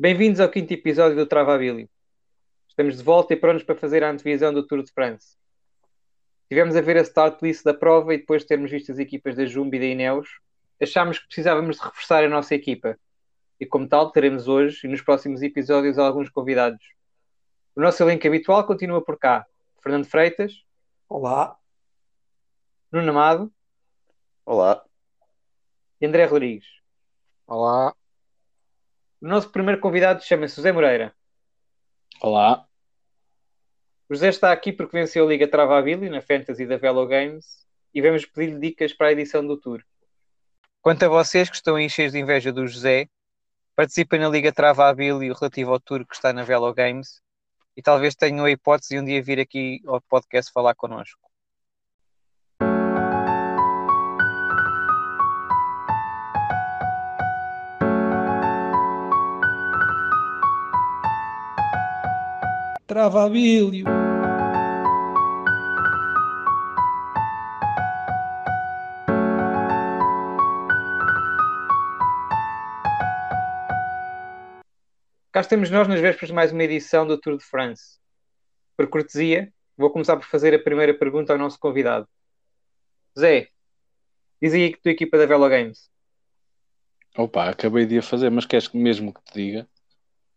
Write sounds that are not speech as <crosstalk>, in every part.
Bem-vindos ao quinto episódio do Travabilly. Estamos de volta e prontos para fazer a antevisão do Tour de France. Tivemos a ver a start list da prova e depois de termos visto as equipas da Jumbo e da Ineos, achámos que precisávamos de reforçar a nossa equipa. E como tal, teremos hoje e nos próximos episódios alguns convidados. O nosso elenco habitual continua por cá. Fernando Freitas. Olá. Nuno Amado. Olá. E André Rodrigues. Olá. O nosso primeiro convidado chama-se José Moreira. Olá. O José está aqui porque venceu a Liga Travabilly na Fantasy da Velo Games e vamos pedir-lhe dicas para a edição do Tour. Quanto a vocês que estão aí cheios de inveja do José, participem na Liga Travabilly relativo ao Tour que está na Velo Games e talvez tenham a hipótese de um dia vir aqui ao podcast falar connosco. Travabilho. Cá estamos nós nas vésperas de mais uma edição do Tour de France. Por cortesia, vou começar por fazer a primeira pergunta ao nosso convidado. Zé, diz aí que tua equipa da Velo Games. Opa, acabei de a fazer, mas queres mesmo que te diga?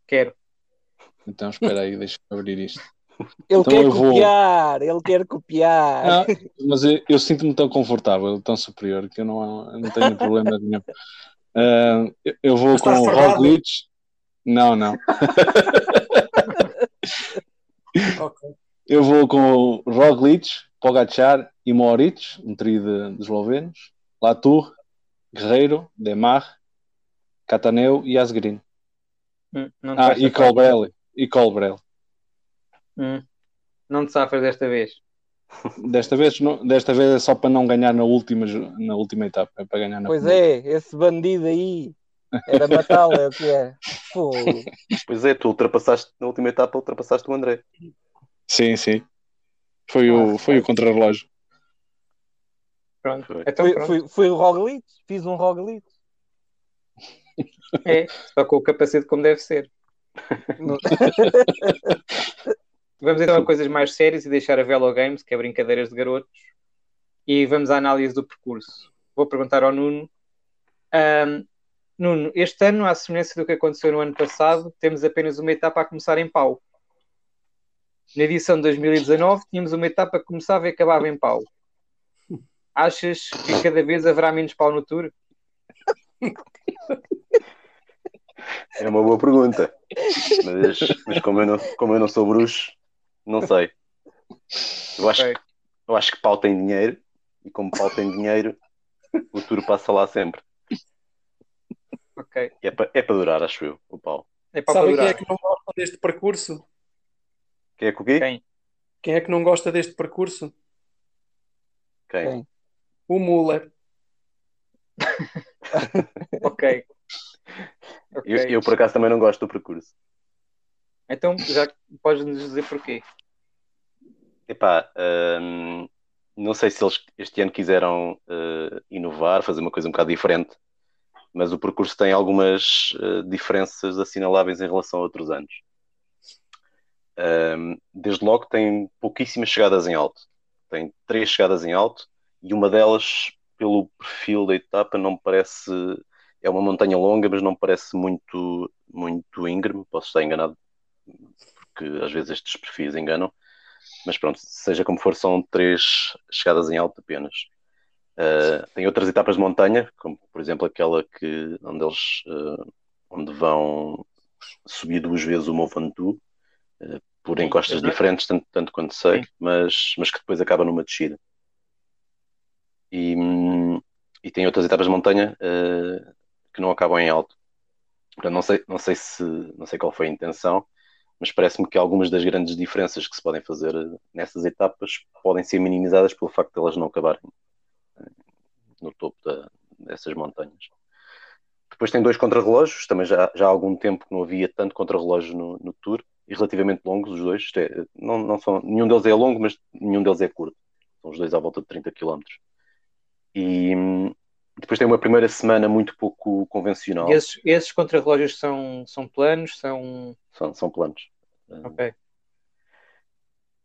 Quero. Então espera aí, deixa-me abrir isto. Ele Então quer eu vou- copiar, ele quer copiar. Ah, mas eu, eu sinto-me tão confortável, tão superior, que eu não, eu não tenho problema nenhum. Ah, eu- eu vou Mas estás com o? Roglic. Não, não. <laughs> Ok. Eu vou com o Roglic, Pogacar e Moritz, um trio de, de eslovenos. Latour, Guerreiro, Demar, Cataneu e Asgreen. Hum, Ah, e. Colbrelli. E Colbrelli. Hum, não te safas desta vez. Desta vez, não- desta vez é só para não ganhar na última, na última etapa, é para ganhar na Pois primeira. é, esse bandido aí era matá-lo, é o que é. Fogo. Pois é, tu ultrapassaste na última etapa, ultrapassaste o André. Sim, sim. Foi o, Ah, foi o contrarrelógio. Pronto. Foi. Então, Foi, pronto. foi, foi o Roglic, fiz um Roglic. É, só com o capacete como deve ser. <laughs> Vamos então a coisas mais sérias e deixar a Velo Games, que é brincadeiras de garotos, e vamos à análise do percurso. Vou perguntar ao Nuno. Ahm, Nuno, este ano, à semelhança do que aconteceu no ano passado, temos apenas uma etapa a começar em pau. Na edição de 2019, tínhamos uma etapa que começava e acabava em pau. Achas que cada vez haverá menos pau no Tour? <laughs> É uma boa pergunta. Mas, mas como, eu não, como eu não sou bruxo, não sei. Eu acho, Ok. que, eu acho que pau tem dinheiro e como pau tem dinheiro, o tour passa lá sempre. Ok. E é para é para durar, acho eu, o pau. É para Sabem quem é que não gosta deste percurso? Quem é que o quê? Quem? Quem é que não gosta deste percurso? Quem? Quem? O Muller. <laughs> Ok. Ok. Eu, eu, por acaso, também não gosto do percurso. Então, já podes nos dizer porquê. Epá, hum, não sei se eles este ano quiseram eh, inovar, fazer uma coisa um bocado diferente, mas o percurso tem algumas eh, diferenças assinaláveis em relação a outros anos. Hum, desde logo tem pouquíssimas chegadas em alto. Tem três chegadas em alto e uma delas, pelo perfil da etapa, não me parece. É uma montanha longa, mas não parece muito, muito íngreme. Posso estar enganado, porque às vezes estes perfis enganam. Mas pronto, seja como for, são três chegadas em alto apenas. Uh, tem outras etapas de montanha, como por exemplo aquela que, onde eles uh, onde vão subir duas vezes o Mont Ventoux, uh, por encostas exato. diferentes, tanto, tanto quanto sei, Sim. mas, mas que depois acaba numa descida. E, hum, e tem outras etapas de montanha uh, que não acabam em alto. Portanto, não sei, não sei se não sei qual foi a intenção, mas parece-me que algumas das grandes diferenças que se podem fazer eh, nessas etapas podem ser minimizadas pelo facto de elas não acabarem eh, no topo da- dessas montanhas. Depois tem dois contrarrelógios, também já, já há algum tempo que não havia tanto contrarrelógio no, no Tour, e relativamente longos os dois. É, não, não são, nenhum deles é longo, mas nenhum deles é curto. São os dois à volta de 30 km. E hum, depois tem uma primeira semana muito pouco convencional. E esses, esses contrarrelógios são, são planos, são. São, são planos. Uh, Ok.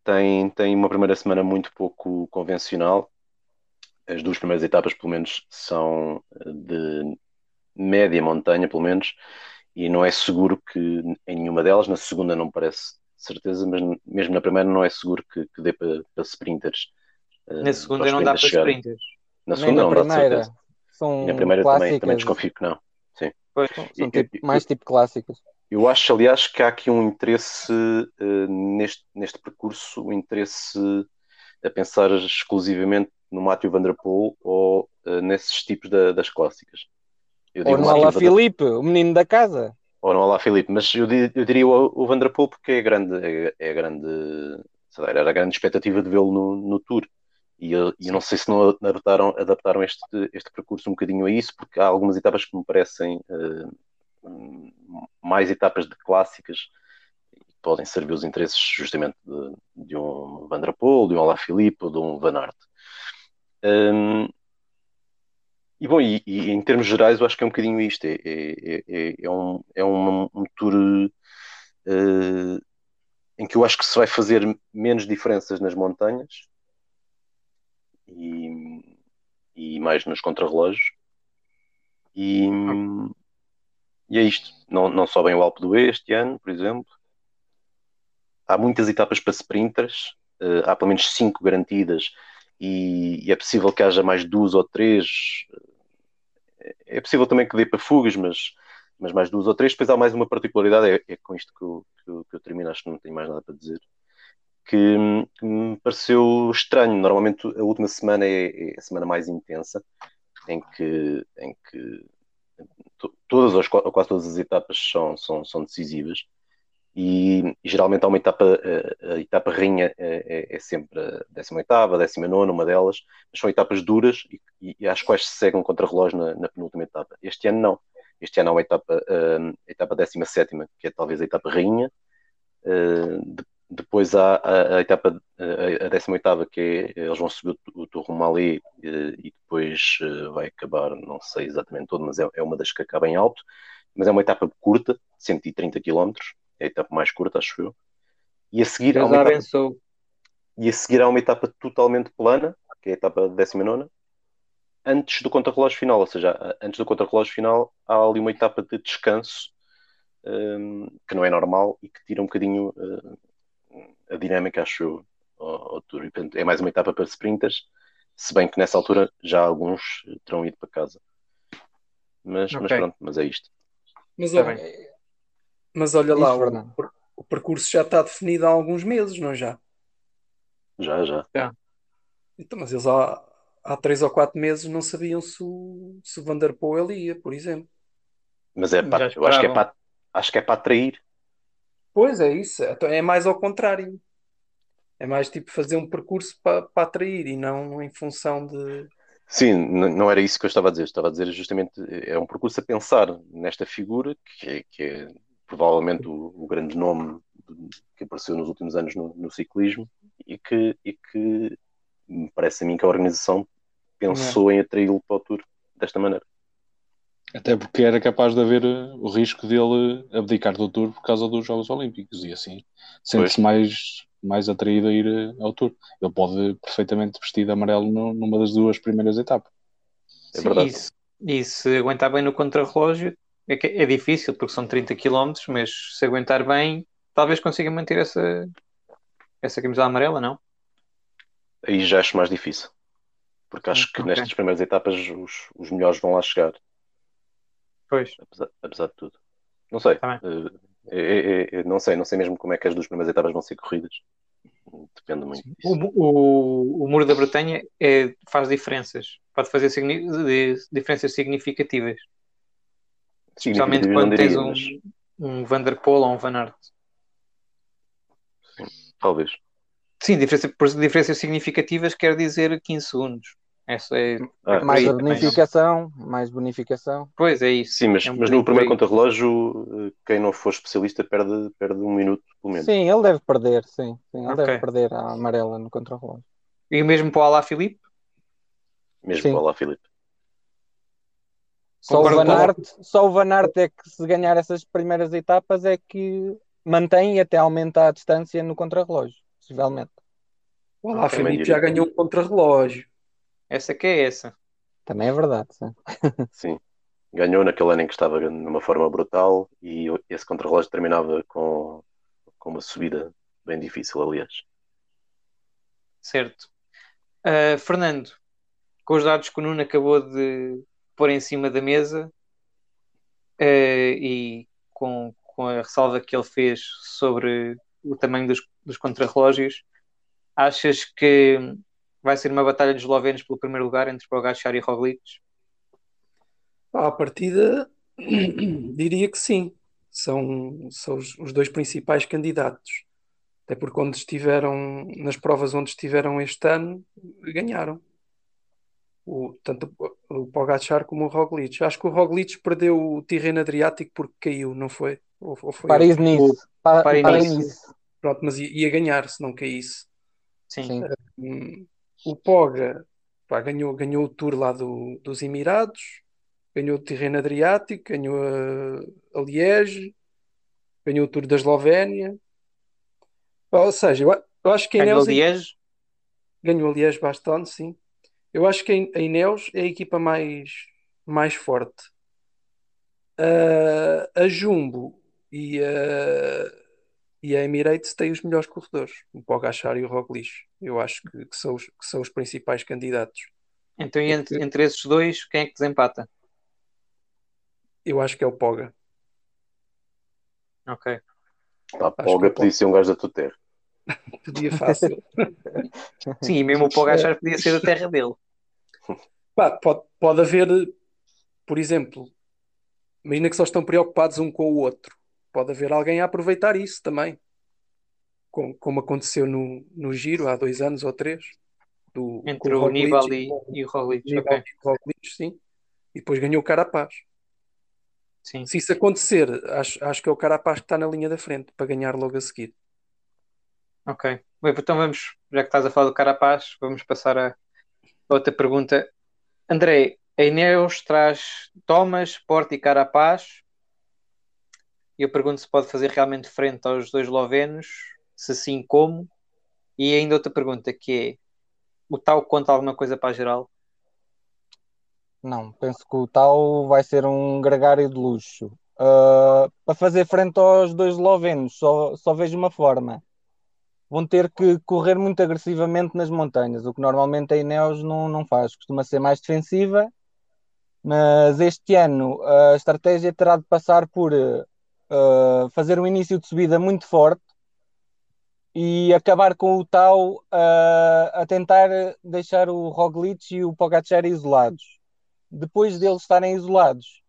tem, tem uma primeira semana muito pouco convencional. As duas primeiras etapas, pelo menos, são eh, de média montanha, pelo menos, e não é seguro que em nenhuma delas, na segunda não parece certeza, mas mesmo na primeira não é seguro que, que dê para, para sprinters. eh, Na segunda para os não dá para sprinters chegarem. sprinters. Na segunda na não dá de primeira. certeza. São E na primeira também, também clássicas. desconfio que não. Sim. Pois. São E- tipo- mais tipo clássicas. Eu acho, aliás, que há aqui um interesse eh, neste, neste percurso, um interesse a pensar exclusivamente no Matthew Van Der Poel ou eh, nesses tipos da- das clássicas. Eu Ou no Der- Filipe, o menino da casa. ou no Olá Filipe, mas eu, eu diria o, o Van Der Poel porque é grande, é, é grande, lá, era a grande expectativa de vê-lo no, no Tour. E eu, e não sei se não adaptaram, adaptaram este, este percurso um bocadinho a isso, porque há algumas etapas que me parecem eh, mais etapas de clássicas que podem servir os interesses justamente de, de um Van Der Poel, de um Olá Filipe ou de um Van Aert. Hum, e bom, e, e em termos gerais, eu acho que é um bocadinho isto. É, é, é, é um, é um, um tour eh, em que eu acho que se vai fazer menos diferenças nas montanhas e, e mais nos contrarrelógios. E, e é isto. Não, não sobem o Alpe d'Huez este ano, por exemplo. Há muitas etapas para sprinters. eh, há pelo menos cinco garantidas e, e é possível que haja mais duas ou três. É possível também que dê para fugas, mas, mas mais duas ou três. Depois há mais uma particularidade, é, é com isto que eu, que, eu, que eu termino, acho que não tenho mais nada para dizer. Que, que me pareceu estranho. Normalmente a última semana é, é a semana mais intensa, em que, em que to- todas ou quase todas as etapas são, são, são decisivas. E, e geralmente há uma etapa, a, a etapa rainha é, é- é sempre a 18ª, a 19ª, uma delas, mas são etapas duras e, e, às quais se segue um contrarrelógio na, na penúltima etapa. Este ano não. Este ano há uma etapa, hum, a etapa 17ª, que é talvez a etapa rainha. Uh, de- depois há a, a etapa, a, a 18ª, que é, eles vão subir o, o Tourmalet eh, e depois eh, vai acabar, não sei exatamente todo, mas é, é uma das que acaba em alto. Mas é uma etapa curta, 130 km, é a etapa mais curta, acho eu. E a seguir há uma etapa e a seguir há uma etapa totalmente plana, que é a etapa 19, antes do contrarrelógio final, ou seja, antes do contrarrelógio final há ali uma etapa de descanso hum, que não é normal e que tira um bocadinho hum, a dinâmica, acho eu, ao, ao Tour. E, portanto, é mais uma etapa para sprinters, se bem que nessa altura já alguns terão ido para casa. Mas, mas Ok. pronto, mas é isto. Mas, Tá olha, mas olha Isso, lá, o, o percurso já está definido há alguns meses, não é já? Já, já. Então, mas eles há, há três ou quatro meses não sabiam se o, se o Van Der Poel ia, por exemplo. Mas é para, eu acho que é para, acho que é para atrair. Pois é isso, então é mais ao contrário. É mais tipo fazer um percurso para, atrair e não em função de. Sim, n- não era isso que eu estava a dizer. Estava a dizer justamente, é um percurso a pensar nesta figura, que é, que é provavelmente o, o grande nome que apareceu nos últimos anos no, no ciclismo e que, e que me parece a mim que a organização pensou em atraí-lo para o Tour desta maneira. Até porque era capaz de haver eh, o risco dele abdicar do Tour por causa dos Jogos Olímpicos e assim sente-se mais, mais atraído a ir eh, ao Tour. Ele pode perfeitamente vestir de amarelo no- numa das duas primeiras etapas. É Sim, verdade. E se, e se aguentar bem no contrarrelógio, é, que é difícil, porque são 30 km, mas se aguentar bem, talvez consiga manter essa, essa camisola amarela, não? Aí já acho mais difícil, porque acho que Ok. nestas primeiras etapas os, os melhores vão lá chegar, Pois. apesar, apesar de tudo. Não sei, Tá eh, é- é- é- não sei, não sei mesmo como é que as duas primeiras etapas vão ser corridas. Depende muito disso. O, o, o Muro da Bretanha é, faz diferenças, pode fazer signi- de- diferenças significativas, especialmente quando não tens diria, um, mas um Van der Poel ou um Van Aert. talvez. Sim, diferença, por diferenças significativas quer dizer 15 segundos. Essa é, Ah, Mais aí a também, não? bonificação, mais bonificação. Pois é isso. Sim, mas, É um mas no primeiro aí. contrarrelógio, eh, quem não for especialista perde, perde um minuto, pelo menos. Sim, ele deve perder, sim. sim ele Ok. deve perder a amarela no contrarrelógio. E o mesmo para o Alá Filipe? Mesmo Sim. para lá, Filipe. Só o, Van Aert, só o Van Aert é que se ganhar essas primeiras etapas é que mantém e até aumenta a distância no contrarrelógio, possivelmente. O Felipe diria já ganhou um contrarrelógio. Essa que é essa. Também é verdade. sim. <laughs> Sim. Ganhou naquele ano em que estava numa forma brutal e esse contrarrelógio terminava com, com uma subida bem difícil, aliás. Certo. Ah, Fernando, com os dados que o Nuno acabou de pôr em cima da mesa ah, e com, com a ressalva que ele fez sobre o tamanho dos, dos contrarrelógios, achas que vai ser uma batalha de eslovenos pelo primeiro lugar entre Pogacar e Roglic? À partida, <clears throat> diria que sim. São, são os, os dois principais candidatos. Até porque onde estiveram, nas provas onde estiveram este ano, ganharam. O, tanto o o Pogacar como o Roglic. Acho que o Roglic perdeu o Tirreno Adriático porque caiu, não foi? Ou, ou foi? Paris-Nice. Pa- Paris-Nice. Pronto, mas ia, ia ganhar se não caísse. Sim. Sim. O Poga pá, ganhou, ganhou o Tour lá do- dos Emirados, ganhou o Tirreno Adriático, ganhou a, a Liège, ganhou o Tour da Eslovénia. Pá, Ou seja, eu, a- eu acho que a Ganhou Ineos Liège? ganhou a Liège bastante, sim. Eu acho que a Ineos é a equipa mais, mais forte. Ah, a Jumbo e a, e a Emirates têm os melhores corredores, o Pogacar e o Roglic. Eu acho que, que são os, que são os principais candidatos. Então, e entre, entre esses dois, quem é que desempata? Eu acho que é o Poga. Ok. Pá, Polga o podia ser um gajo da tua terra. <laughs> Podia fácil. <laughs> Sim, e mesmo o Pogacar <laughs> podia ser da terra dele. Pá, pode, pode haver, por exemplo, imagina que só estão preocupados um com o outro. Pode haver alguém a aproveitar isso também. Com- como aconteceu no, no Giro há dois anos ou três. Do, Entre o Nibali e e o Roglic. Nibali Ok. e o Roglic, sim. E depois ganhou o Carapaz. Sim. Se isso acontecer, acho, acho que é o Carapaz que está na linha da frente para ganhar logo a seguir. Ok. Bem, então vamos, já que estás a falar do Carapaz, vamos passar a outra pergunta. André, a Ineos traz Thomas, Porto e Carapaz. Eu pergunto se pode fazer realmente frente aos dois eslovenos, se sim, como. E ainda outra pergunta que é: o tal conta alguma coisa para a geral? Não, penso que o tal vai ser um gregário de luxo. Ah, para fazer frente aos dois eslovenos, só, só vejo uma forma. Vão ter que correr muito agressivamente nas montanhas, o que normalmente a Ineos não, não faz. Costuma ser mais defensiva, mas este ano a estratégia terá de passar por ah, fazer um início de subida muito forte e acabar com o tal ah, a tentar deixar o Roglic e o Pogacar isolados depois deles estarem isolados,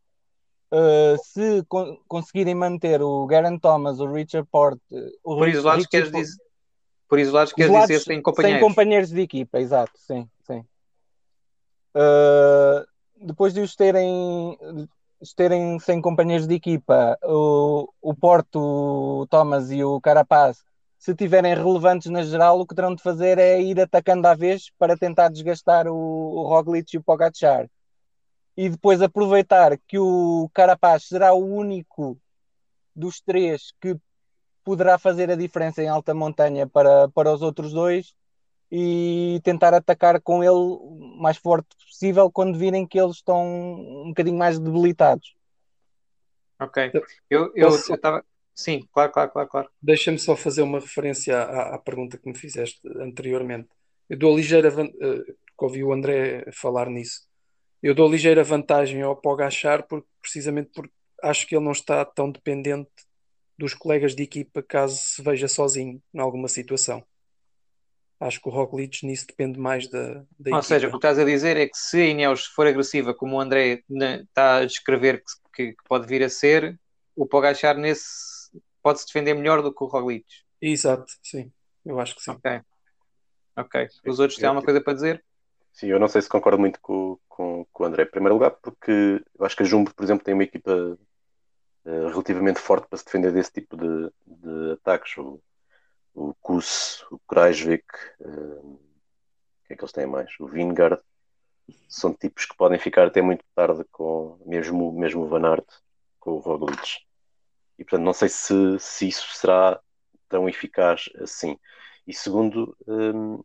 uh, se con- conseguirem manter o Garen Thomas, o Richard Porte, o Por isolados, Richie queres Porte- dizer, por isolados, queres isolados dizer sem companheiros? Sem companheiros de equipa, exato, sim, sim. Uh, depois de os terem, terem sem companheiros de equipa, o, o Porto, o Thomas e o Carapaz, se tiverem relevantes na geral, o que terão de fazer é ir atacando à vez para tentar desgastar o, o Roglic e o Pogacar. E depois aproveitar que o Carapaz será o único dos três que poderá fazer a diferença em alta montanha para, para os outros dois e tentar atacar com ele o mais forte possível quando virem que eles estão um bocadinho mais debilitados. Ok. Eu eu Posso- estava. Sim, claro, claro, claro, claro. Deixa-me só fazer uma referência à, à pergunta que me fizeste anteriormente. Eu dou ligeira, eh, porque ouvi o André falar nisso. Eu dou ligeira vantagem ao Pogacar porque, precisamente porque acho que ele não está tão dependente dos colegas de equipa caso se veja sozinho em alguma situação. Acho que o Roglic nisso depende mais da, da Ou equipa. seja, o que estás a dizer é que se a Ineos for agressiva, como o André está a descrever que, que- que pode vir a ser, o Pogacar nesse pode-se defender melhor do que o Roglic. Exato, sim. Eu acho que sim. Ok. Ok. Os outros têm alguma coisa para dizer? Sim, eu não sei se concordo muito com, com, com o André. Em primeiro lugar, porque eu acho que a Jumbo, por exemplo, tem uma equipa eh, relativamente forte para se defender desse tipo de, de ataques. O, o Kuss, o Kreisvik, eh, o que é que eles têm mais? O Vingard. são tipos que podem ficar até muito tarde com mesmo, mesmo o Van Aert, com o Roglic. E portanto não sei se, se isso será tão eficaz assim. E segundo, hum,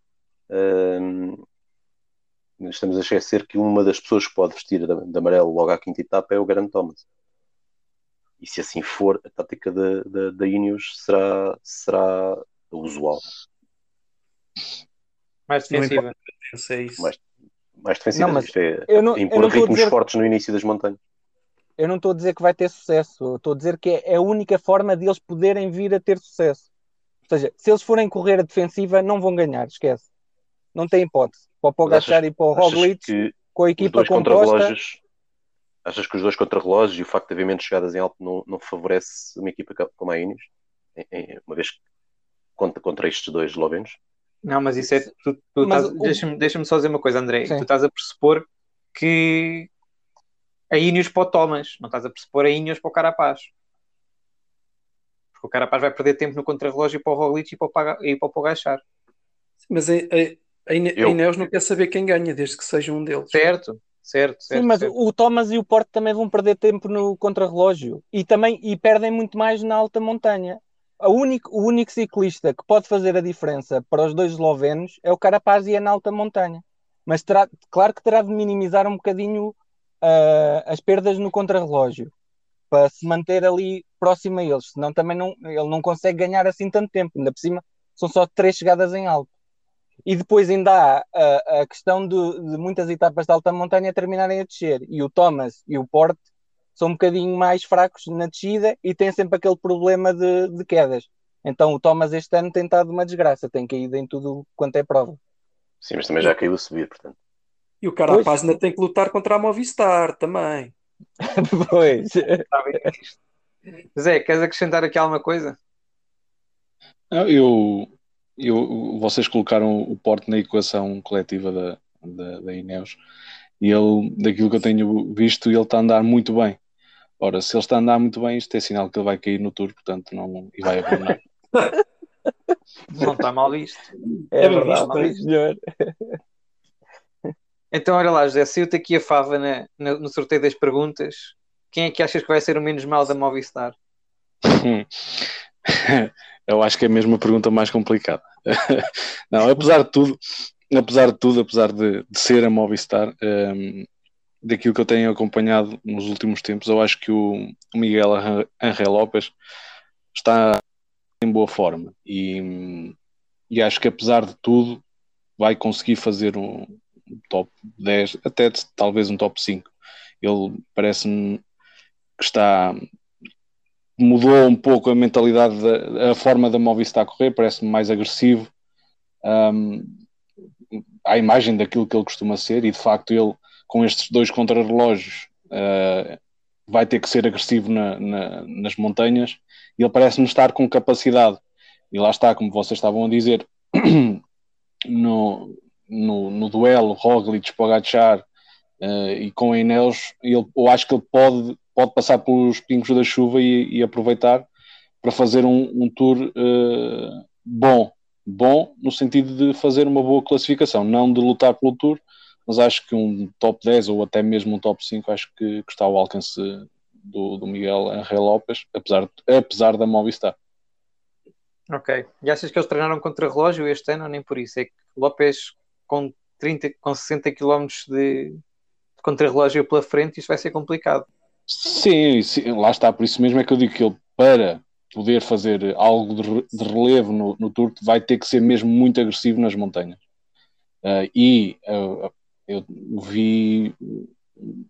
hum, estamos a esquecer que uma das pessoas que pode vestir de, de amarelo logo à quinta etapa é o Garant Thomas. E se assim for, a tática da, da, da Ineos será, será usual. Mais defensiva. Mais, mais defensiva. Não, mas Isto é eu não- eu impor não estou a ritmos dizer- fortes no início das montanhas. Eu não estou a dizer que vai ter sucesso, eu estou a dizer que é a única forma de eles poderem vir a ter sucesso. Ou seja, se eles forem correr a defensiva, não vão ganhar, esquece. Não tem hipótese. Para o Pogacar e para o Roglic, com a equipa dois composta, contra-relógios achas que os dois contra-relógios e o facto de haver menos chegadas em alto não, não favorece uma equipa co- como a Ineos? Em- Uma vez que conta contra estes dois eslovenos? Não, mas isso é. Tu, tu o- Deixa-me deixa só dizer uma coisa, André. Sim. Tu estás a pressupor que a Ineos para o Thomas, não estás a pressupor a Ineos para o Carapaz. Porque o Carapaz vai perder tempo no contrarrelógio para o Roglic e para o, Paga- e para o Pogachar. Mas a, a, a Ine- a Eu- Ineos não quer saber quem ganha, desde que seja um deles. Certo, certo, certo. Sim, mas certo. o Thomas e o Porto também vão perder tempo no contrarrelógio e também e perdem muito mais na alta montanha. A único, o único ciclista que pode fazer a diferença para os dois eslovenos é o Carapaz e é na alta montanha. Mas terá, claro que terá de minimizar um bocadinho ah, as perdas no contrarrelógio para se manter ali próximo a eles, senão também não, ele não consegue ganhar assim tanto tempo. Ainda por cima, são só três chegadas em alto. E depois ainda há a, a questão de, de muitas etapas de alta montanha terminarem a descer. E o Thomas e o Porte são um bocadinho mais fracos na descida e têm sempre aquele problema de, de quedas. Então o Thomas este ano tem estado uma desgraça, tem caído em tudo quanto é prova. Sim, mas também já caiu a subir, portanto. E o Carapaz ainda tem que lutar contra a Movistar também. <laughs> <laughs> pois. Está bem isto. Zé, queres acrescentar aqui alguma coisa? Não, Eu, eu, vocês colocaram o Porto na equação coletiva da, da, da Ineos e ele, daquilo que eu tenho visto, ele está a andar muito bem. Ora, se ele está a andar muito bem, isto é sinal que ele vai cair no tour, portanto, não, e vai abandonar. <laughs> Não está mal visto. É, É verdade, visto, bem. sim, senhor. Então, olha lá, José, saiu-te aqui a fava na- na- no sorteio das perguntas. Quem é que achas que vai ser o menos mal da Movistar? <laughs> Eu acho que é mesmo a pergunta mais complicada. <laughs> Não, apesar de tudo, apesar de tudo, apesar de, de ser a Movistar, hum, daquilo que eu tenho acompanhado nos últimos tempos, eu acho que o Miguel Angel Lopes está em boa forma e, e acho que apesar de tudo vai conseguir fazer um top 10, até talvez um top 5. Ele parece-me que está mudou um pouco a mentalidade, da, a forma da Movistar a correr, parece-me mais agressivo um, à imagem daquilo que ele costuma ser, e de facto ele, com estes dois contrarrelógios, uh, vai ter que ser agressivo na, na, nas montanhas, e ele parece-me estar com capacidade, e lá está, como vocês estavam a dizer, <clears throat> no, no, no duelo Roglic-Pogacar uh, e com Ineos, ele, eu acho que ele pode pode passar pelos pingos da chuva e, e aproveitar para fazer um, um tour uh, bom. Bom no sentido de fazer uma boa classificação, não de lutar pelo tour, mas acho que um top 10 ou até mesmo um top 5 acho que, que está ao alcance do, do Miguel Angel Lopes, apesar, apesar da Movistar. Ok. E achas que eles treinaram contra relógio este ano ou nem por isso? É que Lopes com 30, com 60 km de, de contra-relógio pela frente, isto vai ser complicado. Sim, sim, lá está, por isso mesmo é que eu digo que ele, para poder fazer algo de, de relevo no, no Tour, vai ter que ser mesmo muito agressivo nas montanhas. Uh, e uh, eu vi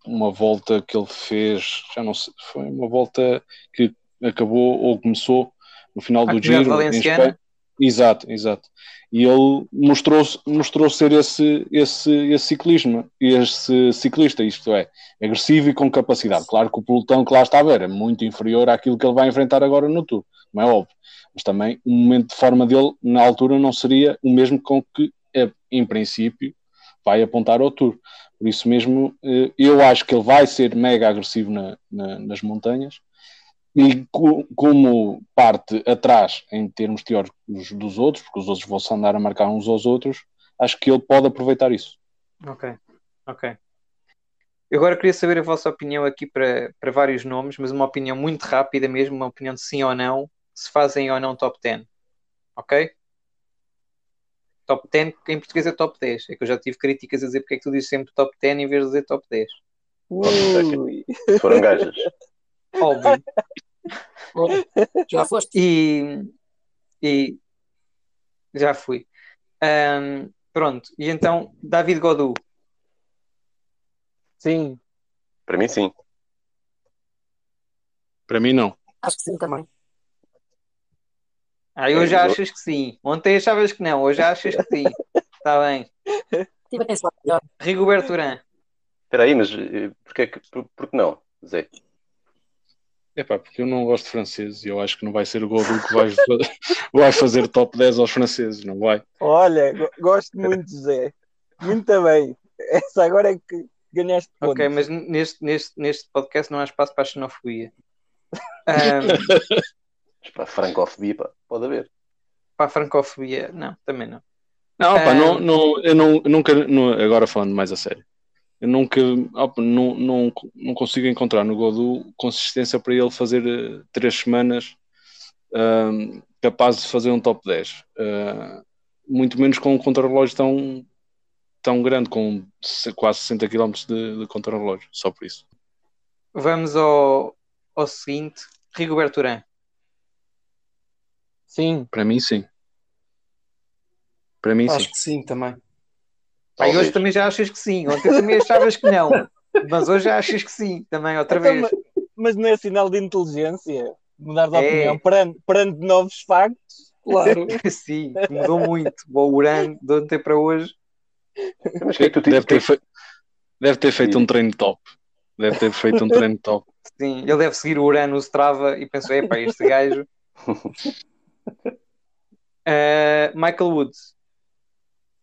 uma volta que ele fez, já não sei, foi uma volta que acabou ou começou no final A do Giro. Valenciana. Exato, exato. E ele mostrou, mostrou ser esse, esse, esse ciclismo, esse ciclista, isto é, agressivo e com capacidade. Claro que o pelotão que lá estava era muito inferior àquilo que ele vai enfrentar agora no Tour, não é óbvio. Mas também o momento de forma dele na altura não seria o mesmo com que, em princípio, vai apontar ao Tour. Por isso mesmo, eu acho que ele vai ser mega agressivo na, na, nas montanhas e como parte atrás em termos teóricos dos outros, porque os outros vão se andar a marcar uns aos outros, acho que ele pode aproveitar isso. Ok. Ok. Eu agora queria saber a vossa opinião aqui para, para vários nomes, mas uma opinião muito rápida mesmo, uma opinião de sim ou não, se fazem ou não top 10. Ok? Top 10, em português é top 10. É que eu já tive críticas a dizer porque é que tu dizes sempre top 10 em vez de dizer top 10. Ui. Foram gajas. Óbvio. Já foste? E, e já fui. Ahm, pronto, e então, David Godu, Sim, Para mim, sim. Para mim, não. Acho que sim também. Ah, hoje É, eu- achas que sim. Ontem achavas que não, hoje achas que sim. Está <laughs> bem. Estive a pensar melhor. Rigoberto Urán, Espera aí, mas eh, porquê que, por, por que não, Zé? É pá, porque eu não gosto de franceses e eu acho que não vai ser o Godu que vai, <laughs> vai fazer top 10 aos franceses, não vai? olha, go- gosto muito, Zé. Muito bem. Essa agora é que ganhaste pontos. ok, mas neste, neste, neste podcast não há espaço para a xenofobia. <laughs> Ahm, Mas para a francofobia, pá, pode haver. para a francofobia, não, também não. Não, pá, Ah. não, não, eu não, nunca, não- agora falando mais a sério, eu nunca, opa, não, não, não consigo encontrar no Godu consistência para ele fazer eh, três semanas capaz de fazer um top 10. Ah, muito menos com um contrarrelógio tão, tão grande, com se- quase 60 km de, de contrarrelógio, só por isso. Vamos ao, ao seguinte, Rigoberto Urán. Sim, Para mim, sim. Para mim, sim. Acho que sim também. Aí hoje também já achas que sim. Ontem também achavas que não. Mas hoje já achas que sim, também outra Então, vez. mas, mas não é sinal de inteligência mudar de É. opinião perante, perante novos factos. Claro. <laughs> Sim, mudou muito. O Urán de ontem para hoje. Mas o que é que tu Deve ter, tens? fe- deve ter feito um treino top. Deve ter feito um <laughs> treino top. Sim, ele deve seguir o Urano no Strava e pensou: epá, este gajo. <laughs> Eh, Michael Woods,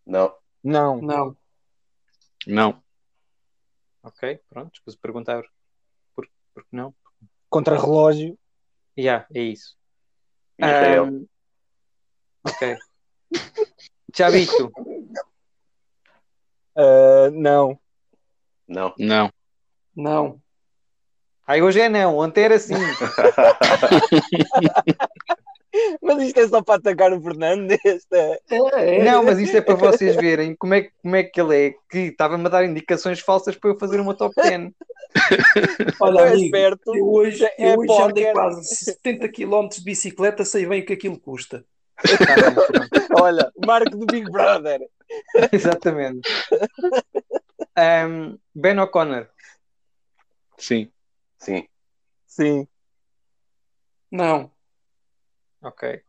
Não, Não. Não. Não. ok, pronto, escuso perguntar por, por que não. Contra relógio. Já, é isso. Israel. Ahm, ok. <laughs> Chavito, Ah, não. Não. Não. Não. aí hoje é não, ontem era sim. <laughs> <laughs> Mas isto é só para atacar o Fernando. Esta... É, é. Não, mas isto é para vocês verem como é, que- como é que ele é, que estava-me a dar indicações falsas para eu fazer uma top 10. <laughs> Olha, é amigo, eu hoje, É eu hoje andei quase 70 km de bicicleta, sei bem o que aquilo custa. Tá pronto. <laughs> Olha, marco do Big Brother. Exatamente. Ahm, ben O'Connor, Sim. Sim. Sim. Não. Ok.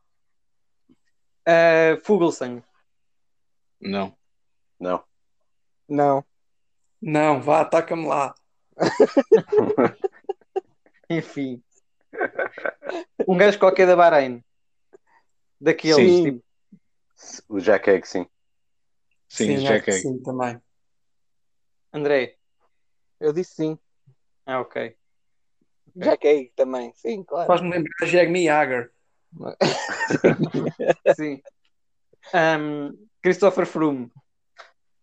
Uh, Fuglsang, Não. Não. Não. Não, vá, ataca-me lá. <laughs> enfim. Um gajo qualquer da Bahrein. Daqueles, Sim. tipo, O Jack Egg, sim. Sim, acho Jack que Egg. sim também. André. Eu disse sim. Ah, ok. Jack Egg também. Sim, claro. Faz-me lembrar Jeremy Jagger. <laughs> Sim. Ahm, Christopher Froome.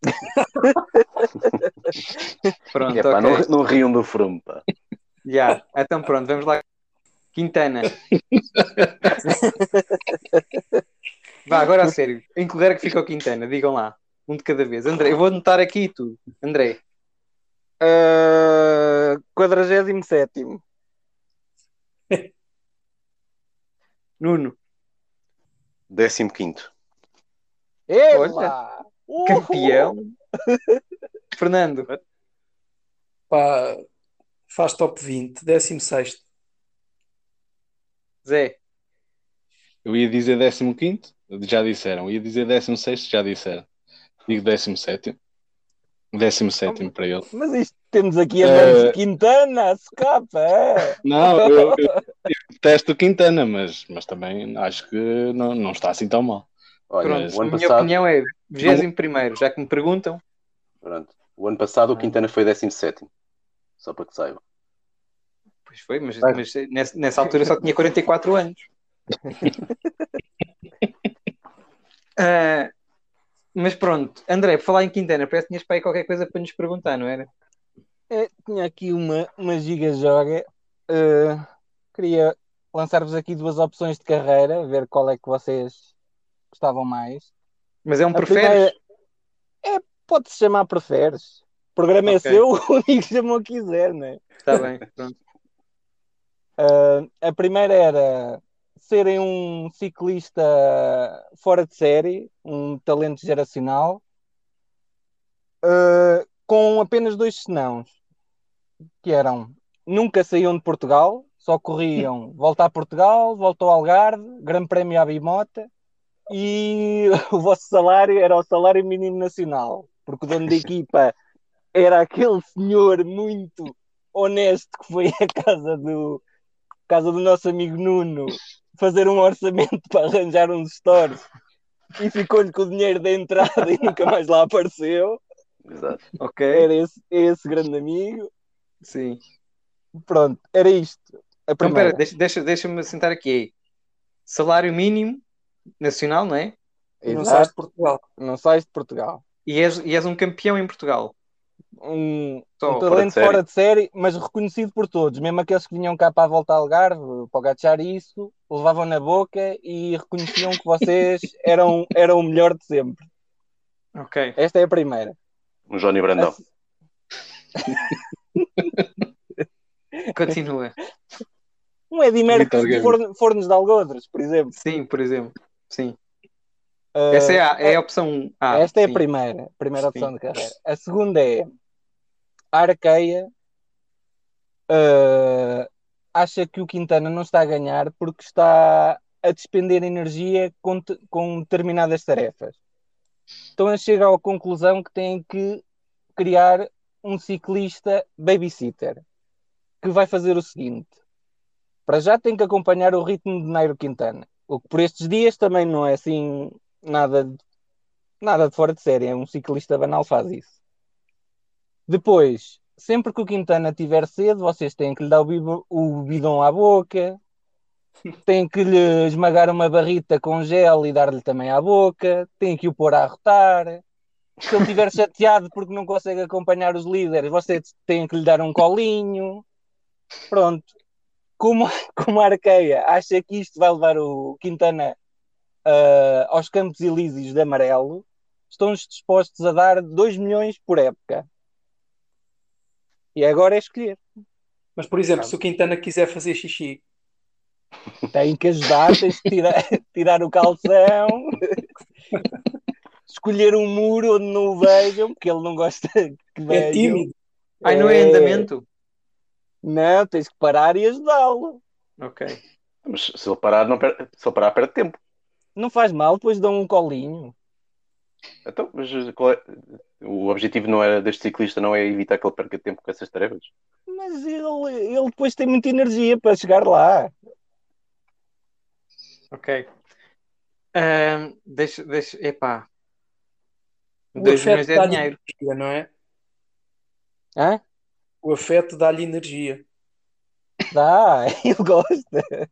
<laughs> Pronto, Epá, ok. não, não riam do frumo, pá. Já. Então pronto, vamos lá. Quintana. <laughs> Vá, agora a sério. Em que lugar é que fica o Quintana? Digam lá. Um de cada vez. André, eu vou anotar aqui tu. André. Ah, 47. Nuno. Décimo quinto. Ela! Campeão. <laughs> Fernando. Pá, faz top 20, 16. Zé. Eu ia dizer 15, já disseram. Eu ia dizer 16, já disseram. Digo 17. 17 para ele. Mas isto temos aqui a de Quintana, a socapa. é. Não, eu, eu, <laughs> eu detesto o Quintana, mas, mas também acho que não, não está assim tão mal. Olha, o a minha passado, opinião é 21 já que me perguntam. pronto, o ano passado o Quintana foi décimo sétimo. Só para que saibam. Pois foi, mas, mas nessa, nessa altura só tinha 44 anos. <laughs> Ah, Mas pronto, André, por falar em Quintana, parece que tinhas para aí qualquer coisa para nos perguntar, não era? É, tinha aqui uma, uma giga joga. Uh, queria lançar-vos aqui duas opções de carreira, ver qual é que vocês gostavam mais. Mas é um A preferes? primeira- É, pode-se chamar preferes. O programa é Ok. seu, <laughs> o amigo chama o que quiser, né? Está bem, pronto. Uh, a primeira era serem um ciclista fora de série, um talento geracional, uh, com apenas dois senãos, que eram nunca saíam de Portugal, só corriam <laughs> volta a Portugal, volta ao Algarve, Grande Prémio à Bimota, e <laughs> o vosso salário era o salário mínimo nacional, porque o dono da equipa era aquele senhor muito honesto que foi à casa do, casa do nosso amigo Nuno fazer um orçamento <laughs> para arranjar uns stores e ficou-lhe com o dinheiro da entrada e nunca mais lá apareceu. Exato. Ok, Era esse, esse grande amigo. sim. Pronto, era isto. A Então, primeira. espera, deixa, deixa, deixa-me sentar aqui. Salário mínimo nacional, não é? Não Exato, sais de Portugal. não sais de Portugal. E és, e és um campeão em Portugal. Um, um fora talento série. fora de série, mas reconhecido por todos, mesmo aqueles que vinham cá para a volta ao Algarve, para o Gachar isso, levavam na boca e reconheciam que vocês <laughs> eram, eram o melhor de sempre. Ok. Esta é a primeira. Um Johnny Brandão. <laughs> Continua. Um. Forno- Fornos de Algodres, por exemplo. Sim, por exemplo. Sim. Essa é a, é a opção A. esta é a sim. primeira, a primeira opção Sim. de carreira. A segunda é a Arqueia uh, acha que o Quintana não está a ganhar porque está a despender energia com, te- com determinadas tarefas. Então ele chega à conclusão que tem que criar um ciclista babysitter que vai fazer o seguinte: para já tem que acompanhar o ritmo de Nairo Quintana, o que por estes dias também não é assim nada nada de fora de série, é um ciclista banal faz isso. Depois, sempre que o Quintana tiver sede, vocês têm que lhe dar o, bidão à boca, têm que lhe esmagar uma barrita com gel e dar-lhe também à boca, têm que o pôr a arrotar. Se ele estiver chateado porque não consegue acompanhar os líderes, vocês têm que lhe dar um colinho. Pronto. Como, como a Arqueia acha que isto vai levar o Quintana ah, aos Campos Elíseos de amarelo, estão dispostos a dar 2 milhões por época. E agora é escolher. Mas, por exemplo, se o Quintana quiser fazer xixi, Tem que ajudar, tens que tirar, <laughs> tirar o calção, escolher um muro onde não o vejam, porque ele não gosta que é vejam. tímido. Ai, não é andamento? Não, tens que parar e ajudá-lo. Ok. Mas se ele parar, não perde, se ele parar, perde tempo. Não faz mal, depois dão um colinho. Então, mas qual é- o objetivo não é deste ciclista não é evitar que ele perca tempo com essas tarefas. Mas ele, ele depois tem muita energia para chegar lá. Ok. Deixa, deixa, epá. O 2 afeto milhões é dinheiro. energia, não é? Hã? O afeto dá-lhe energia. Dá, <laughs> ele gosta.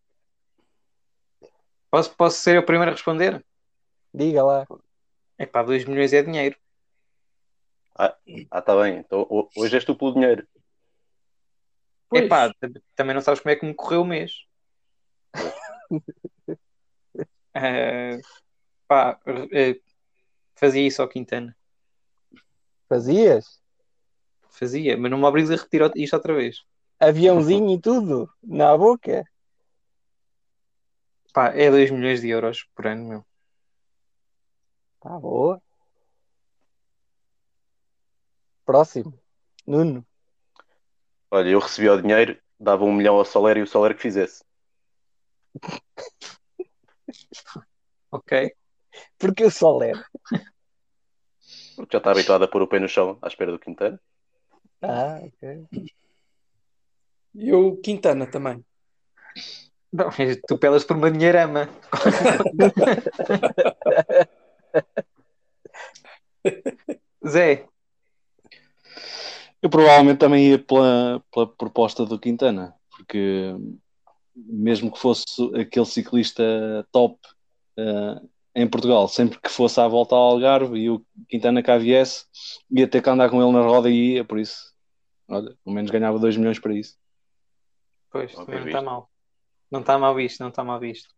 Posso, posso ser eu o primeiro a responder? Diga lá. Epá, 2 milhões é dinheiro. Ah, tá bem. Então ho- hoje és tu pelo dinheiro. Epá, t- também não sabes como é que me correu o mês. <laughs> Ah, pá, eh, fazia isso ao Quintana. Fazias? Fazia, mas não me obrigues a retirar isto outra vez. Aviãozinho e tudo? Na boca? Pá, é 2 milhões de euros por ano, meu. Tá boa. Próximo. Nuno. Olha, eu recebia o dinheiro, dava um milhão ao Soler e o Soler que fizesse. <laughs> Ok. Porque o Soler. Porque já está habituado a pôr o pé no chão à espera do Quintana. Ah, ok. E o Quintana também. Não, tu pelas por uma dinheirama. <laughs> Zé, Eu provavelmente também ia pela, pela proposta do Quintana, porque mesmo que fosse aquele ciclista top, eh, em Portugal, sempre que fosse à volta ao Algarve e o Quintana cá viesse, ia ter que andar com ele na roda e ia, por isso, olha, pelo menos ganhava 2 milhões para isso. Pois, não está mal. Não está mal visto, não está mal visto.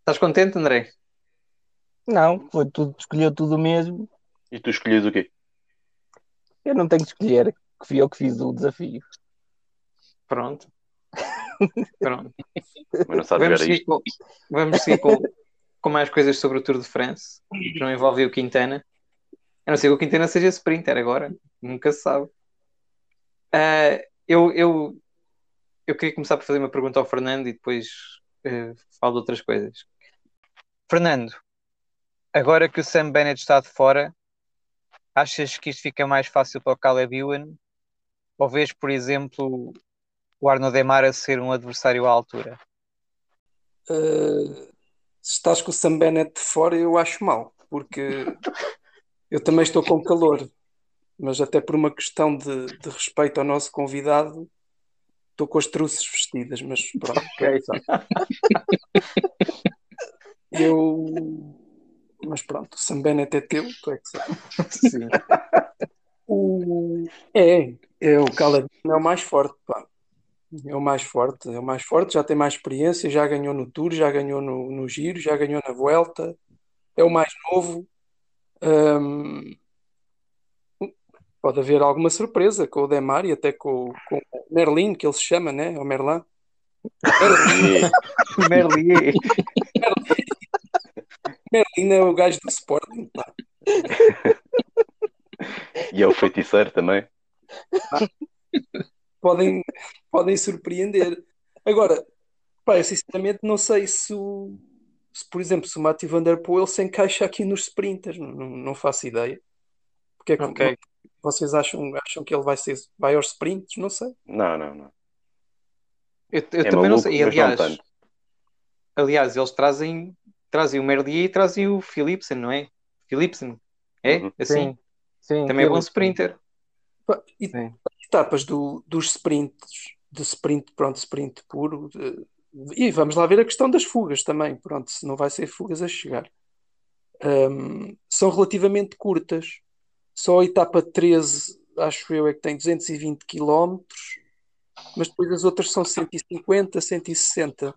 Estás contente, André? Não, foi tudo, escolheu tudo mesmo. E tu escolhias o quê? Eu não tenho que escolher, que fui eu que fiz o desafio. Pronto. <laughs> Pronto. Mas não Vamos seguir, com, vamos seguir com, com mais coisas sobre o Tour de France, que não envolve o Quintana. A não ser que o Quintana seja sprinter agora, nunca se sabe. Ah, eu, eu, eu queria começar por fazer uma pergunta ao Fernando e depois eh, falo de outras coisas. Fernando, agora que o Sam Bennett está de fora, achas que isto fica mais fácil para o Caleb Ewan? Ou vês, por exemplo, o Arno Demara ser um adversário à altura? Uh, se estás com o Sam Bennett de fora, eu acho mal, porque <laughs> eu também estou com calor, mas até por uma questão de, de respeito ao nosso convidado, estou com as truças vestidas, mas pronto. <laughs> Ok. Eu. Mas pronto, o Sam Bennett é teu, tu é que sabes. Sim. O... É, é o Caleb é o mais forte, pá. É o mais forte, é o mais forte, já tem mais experiência, já ganhou no Tour, já ganhou no, no Giro, já ganhou na Vuelta, é o mais novo. Hum, Pode haver alguma surpresa com o Demar e até com, com o Merlin, que ele se chama, né? O Merlin. Merlier. <laughs> Merlin é o gajo do Sporting, pá. E é o feiticeiro também. podem, podem surpreender. Agora, pá, eu sinceramente não sei se, o, se, por exemplo, se o Matthew Van Der Poel se encaixa aqui nos sprinters, não, não, faço ideia. Porque é que Ok. Vocês acham, acham que ele vai, ser, vai aos sprints? Não sei. Não, não, não. Eu, eu É também não maluco, sei. E, mas não aliás, aliás, eles trazem, trazem o Merlier e trazem o Philipsen, não é? Philipsen. É? Uhum. Assim. Sim, Também é bom sprinter. E Sim. etapas do, dos sprints, de sprint, pronto, sprint puro. de- e vamos lá ver a questão das fugas também. Pronto, se não vai ser fugas a chegar. Hum, são relativamente curtas. Só a etapa 13, acho eu, é que tem 220 km, mas depois as outras são 150, 160.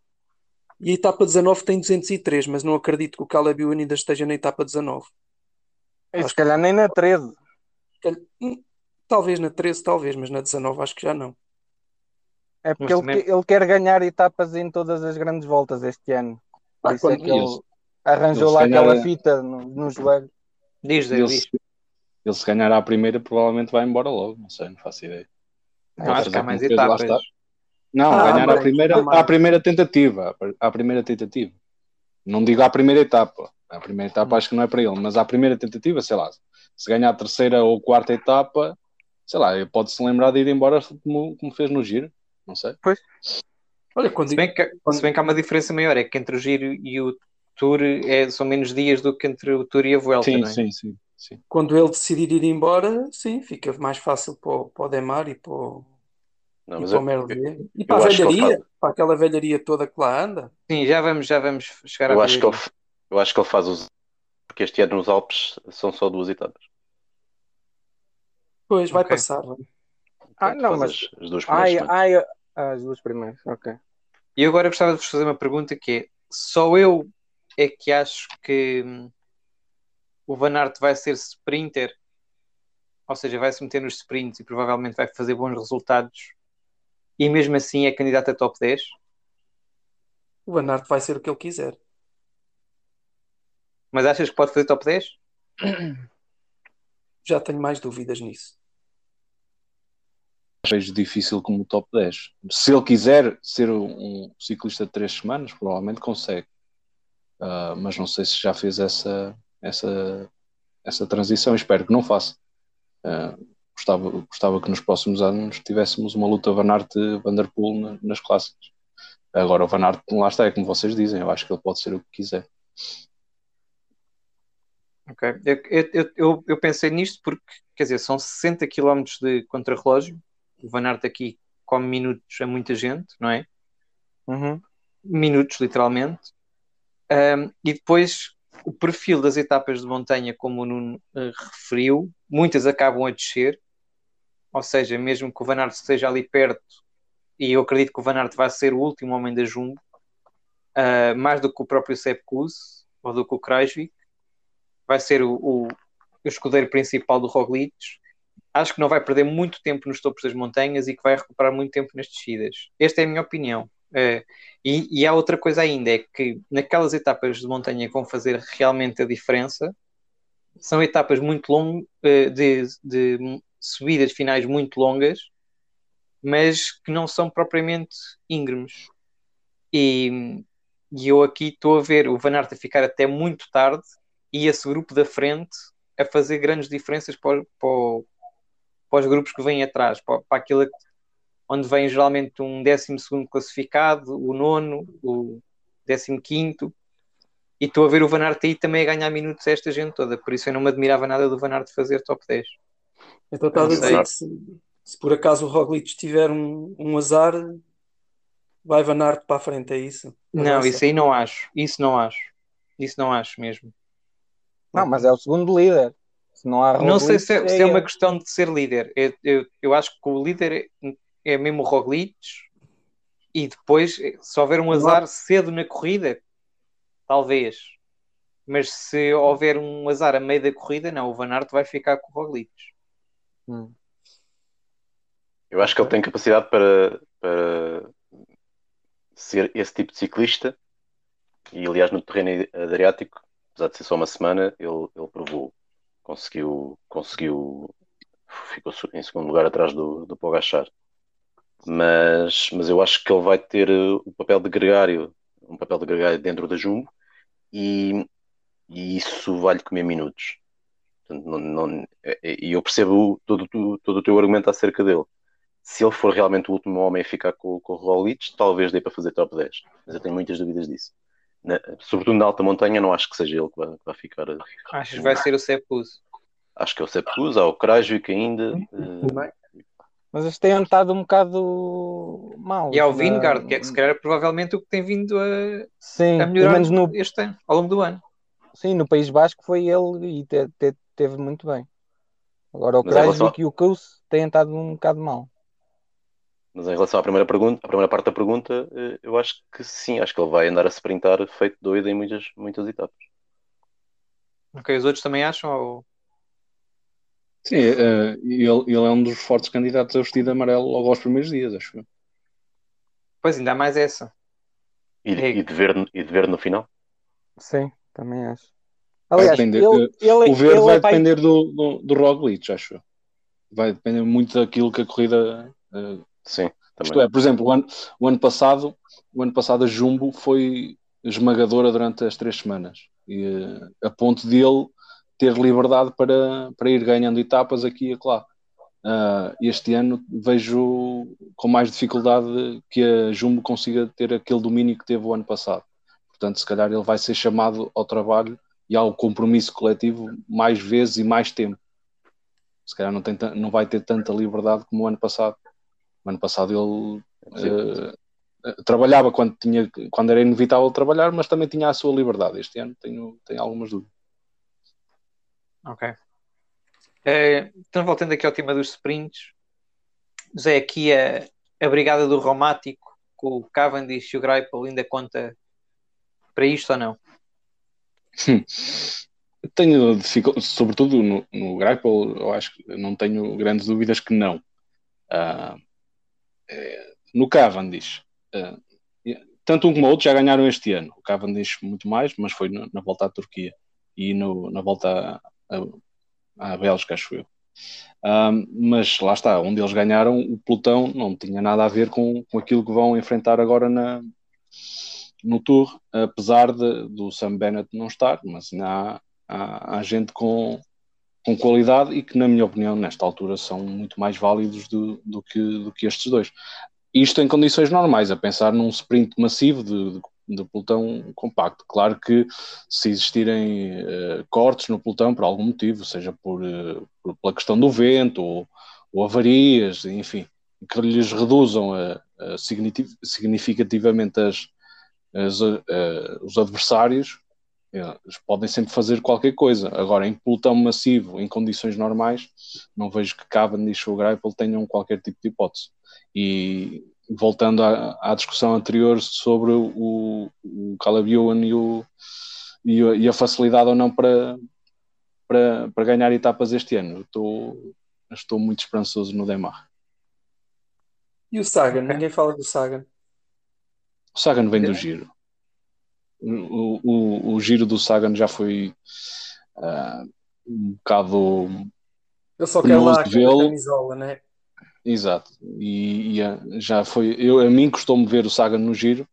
E a etapa 19 tem 203, mas não acredito que o Caleb Ewan ainda esteja na etapa 19. E se calhar nem na 13. Hum, Talvez na 13, talvez, mas na 19 acho que já não. É porque ele, também- ele quer ganhar etapas em todas as grandes voltas este ano. Por Ah, isso é que ele arranjou lá aquela é- fita no, no joelho. Diz, Ele, diz. Se- ele se ganhar à primeira, provavelmente vai embora logo. Não sei, não faço ideia. Não, acho que há mais etapas. Não, Ah, ganhar à primeira, à primeira tentativa. À primeira tentativa. Não digo à primeira etapa. A primeira etapa acho que não é para ele, mas à primeira tentativa, sei lá, se ganhar a terceira ou quarta etapa, sei lá, pode-se lembrar de ir embora como, como fez no giro. Não sei. Olha, quando, Se bem, que, se bem que há uma diferença maior, é que entre o Giro e o Tour é, são menos dias do que entre o Tour e a Vuelta, Sim, não é? sim, sim, sim. quando ele decidir ir embora, sim, fica mais fácil para o, para o Demar e para o, Não, e para eu. E para a velharia, faz- para aquela velharia toda que lá anda. Sim, já vamos, já vamos chegar eu à acho que ele, eu acho que ele faz os. Porque este ano nos Alpes são só duas etapas. Pois, vai Ok. passar. vai. Ah, não, mas- as, as duas primeiras Ai, semanas. ai, ah, as duas primeiras, ok. E eu agora gostava de vos fazer uma pergunta que é: só eu é que acho que hum, o Van Aert vai ser sprinter, ou seja, vai se meter nos sprints e provavelmente vai fazer bons resultados, e mesmo assim é candidato a top 10? O Van Aert vai ser o que ele quiser. Mas achas que pode fazer top 10? Já tenho mais dúvidas nisso. Vejo difícil como top 10. Se ele quiser ser um ciclista de três semanas, provavelmente consegue. Ah, mas não sei se já fez essa, essa, essa transição. Espero que não faça. Ah, gostava, gostava que nos próximos anos tivéssemos uma luta Van Aert-Van Der Poel na- nas clássicas. Agora o Van Aert, lá está, é como vocês dizem. Eu acho que ele pode ser o que quiser. Ok. Eu, eu, eu- eu, eu pensei nisto porque, quer dizer, são 60 km de contrarrelógio. O Van Aert aqui come minutos a muita gente, não é? Uhum. Minutos, literalmente. Um, e depois o perfil das etapas de montanha, como o Nuno uh, referiu, muitas acabam a descer, ou seja, mesmo que o Van Aert esteja ali perto, e eu acredito que o Van Aert vai ser o último homem da Jumbo, uh, mais do que o próprio Sepp Kuss, ou do que o Kreisvik, vai ser o, o, escudeiro principal do Roglic. Acho que não vai perder muito tempo nos topos das montanhas e que vai recuperar muito tempo nas descidas. Esta é a minha opinião. Uh, e, e há outra coisa ainda, é que naquelas etapas de montanha que vão fazer realmente a diferença, são etapas muito longas, uh, de, de subidas finais muito longas, mas que não são propriamente íngremes. E, e eu aqui estou a ver o Van Aert a ficar até muito tarde e esse grupo da frente a fazer grandes diferenças para, para, para os grupos que vêm atrás, para, para aquilo onde vem geralmente um 12 classificado, o nono, o 15 e estou a ver o Van Aert aí também a ganhar minutos a esta gente toda, por isso eu não me admirava nada do Van Aert fazer top 10. Então estás a dizer que se, se, por acaso o Roglic tiver um, um azar, vai Van Aert para a frente, é isso? Não, isso aí não acho, isso não acho, isso não acho mesmo. Não, mas é o segundo líder. Se não há Roglic, não sei se é, se é, uma questão de ser líder. Eu, eu, eu acho que o líder é, mesmo o Roglic e depois, se houver um azar cedo na corrida, talvez. Mas se houver um azar a meio da corrida, não, o Van Aert vai ficar com o Roglic. Hum. Eu acho que ele tem capacidade para, para ser esse tipo de ciclista e aliás no terreno adriático, apesar de ser só uma semana, ele, ele provou, conseguiu, conseguiu, ficou em segundo lugar atrás do, do Pogachar mas, mas eu acho que ele vai ter uh, o papel de gregário, um papel de gregário dentro da Jumbo e, e isso vai-lhe comer minutos. não, não, é, é, e eu percebo todo, todo, o teu argumento acerca dele. Se ele for realmente o último homem a ficar com, com o Roglic, talvez dê para fazer top 10. Mas eu tenho muitas dúvidas disso. Na, sobretudo na alta montanha, não acho que seja ele que vai, que vai ficar. Acho que vai ser o Sepus. Acho que é o Sepus, há o Krajvik ainda. Uh, mas eles têm estado um bocado mal. E ao Vingard, que é que se calhar é provavelmente o que tem vindo a, Sim, a melhorar no... este ano, ao longo do ano. Sim, no País Basco foi ele e te, te, teve muito bem. Agora o Kreisvik e o Kus têm estado um bocado mal. Mas em relação à primeira pergunta, a primeira parte da pergunta, eh, eu acho que sim, acho que ele vai andar a sprintar feito doido em muitas, muitas etapas. Ok, os outros também acham? Ou... Sim, uh, ele, ele é um dos fortes candidatos a vestido amarelo logo aos primeiros dias, acho. Pois ainda há mais essa. E, é. e, de ver, e de ver no final? Sim, também acho. Aliás, depender, ele, ele, o verde ele vai é depender do, do, do Roglic, acho. Vai depender muito daquilo que a corrida. Uh, Sim, também. Isto é, por exemplo, o ano, o ano passado, o ano passado a Jumbo foi esmagadora durante as três semanas. E, uh, a ponto de ele ter liberdade para, para ir ganhando etapas aqui e acolá. Uh, este ano vejo com mais dificuldade que a Jumbo consiga ter aquele domínio que teve o ano passado. Portanto, se calhar ele vai ser chamado ao trabalho e ao compromisso coletivo mais vezes e mais tempo. Se calhar não, tem, não vai ter tanta liberdade como o ano passado. O ano passado ele uh, trabalhava quando, tinha, quando era inevitável trabalhar, mas também tinha a sua liberdade. Este ano tenho, tenho algumas dúvidas. Ok. Uh, então, voltando aqui ao tema dos sprints, Zé, aqui a, a brigada do Romático com o Cavendish e o Greipel ainda conta para isto ou não? Tenho dificuldade, sobretudo no, no Greipel, eu acho que não tenho grandes dúvidas que não. Uh, é, no Cavendish, uh, tanto um como o outro já ganharam este ano. O Cavendish muito mais, mas foi na, na volta à Turquia e no, na volta à, Bélgica, acho eu. Um, mas lá está, onde eles ganharam, o pelotão não tinha nada a ver com, com aquilo que vão enfrentar agora na, no Tour, apesar de, do Sam Bennett não estar, mas há, há, há, gente com, com qualidade e que, na minha opinião, nesta altura são muito mais válidos do, do, que, do que estes dois. Isto em condições normais, a pensar num sprint massivo de, de do pelotão compacto. Claro que se existirem uh, cortes no pelotão por algum motivo, seja por, uh, por pela questão do vento ou, ou, avarias, enfim, que lhes reduzam a, a significativamente as, as, uh, os adversários eles podem sempre fazer qualquer coisa. Agora, em pelotão massivo, em condições normais, não vejo que Cavendish ou Greipel tenham qualquer tipo de hipótese. E voltando à, à discussão anterior sobre o, o Calabian e, o, e, a, e a facilidade ou não para, para, para ganhar etapas este ano, estou, estou muito esperançoso no Demar. E o Sagan? Ninguém fala do Sagan. O Sagan vem do giro o, o, o giro do Sagan já foi uh, um bocado. Eu só quero lá a camisola, né? Exato, e, e, ah, já foi. Eu, a mim custou-me ver o Sagan no giro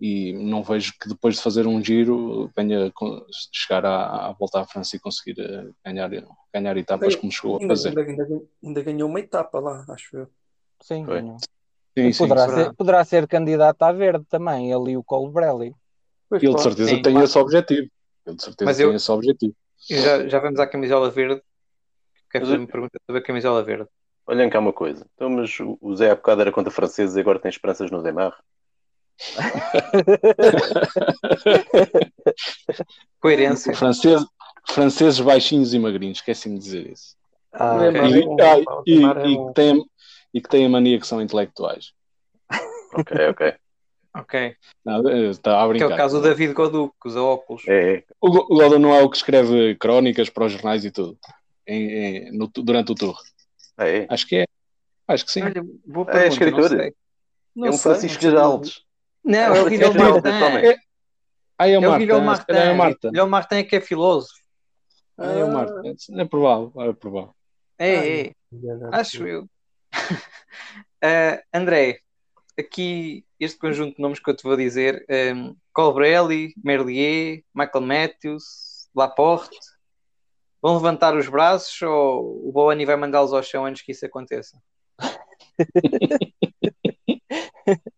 e não vejo que depois de fazer um giro venha chegar à, à volta à França e conseguir ah, ganhar, ganhar etapas como chegou ainda, a fazer. Ainda, ainda, ainda, ganhou uma etapa lá, acho eu. Sim, ganhou. Sim, sim, poderá, ser, poderá ser candidato à verde também, ali o Colbrelli. Pois ele de certeza sim, tem claro. esse objetivo. Ele de certeza Mas tem eu, esse objetivo. Já, já vamos à camisola verde. Quero fazer uma pergunta sobre a camisola verde. Olhem cá uma coisa. Então, mas o Zé há bocado era contra franceses e agora tem esperanças no Demar. <laughs> Coerência. Francês, franceses baixinhos e magrinhos, esqueci-me de dizer isso. Ah, okay. e, ah, e, e, e, que têm, e que têm a mania que são intelectuais. Ok, ok. <laughs> Ok. está a brincar. Que é o caso do David Godot, que usa óculos. É, é. O, Godot não é o que escreve crónicas para os jornais e tudo, em, em, no, durante o tour. É. Acho que é. Acho que sim. Olha, boa pergunta, é escritor. é um Francisco Geraldes. Não, é o Guilherme Martin. É, ah, é o Martin. É o Martin. É o Martin. É o Martin é que é filósofo. Ah, é o Martin. É provável. É provável. É, é. Acho eu. uh, <laughs> André, aqui este conjunto de nomes que eu te vou dizer: um, Colbrelli, Merlier, Michael Matthews, Laporte, vão levantar os braços ou o Boani vai mandá-los ao chão antes que isso aconteça? <laughs>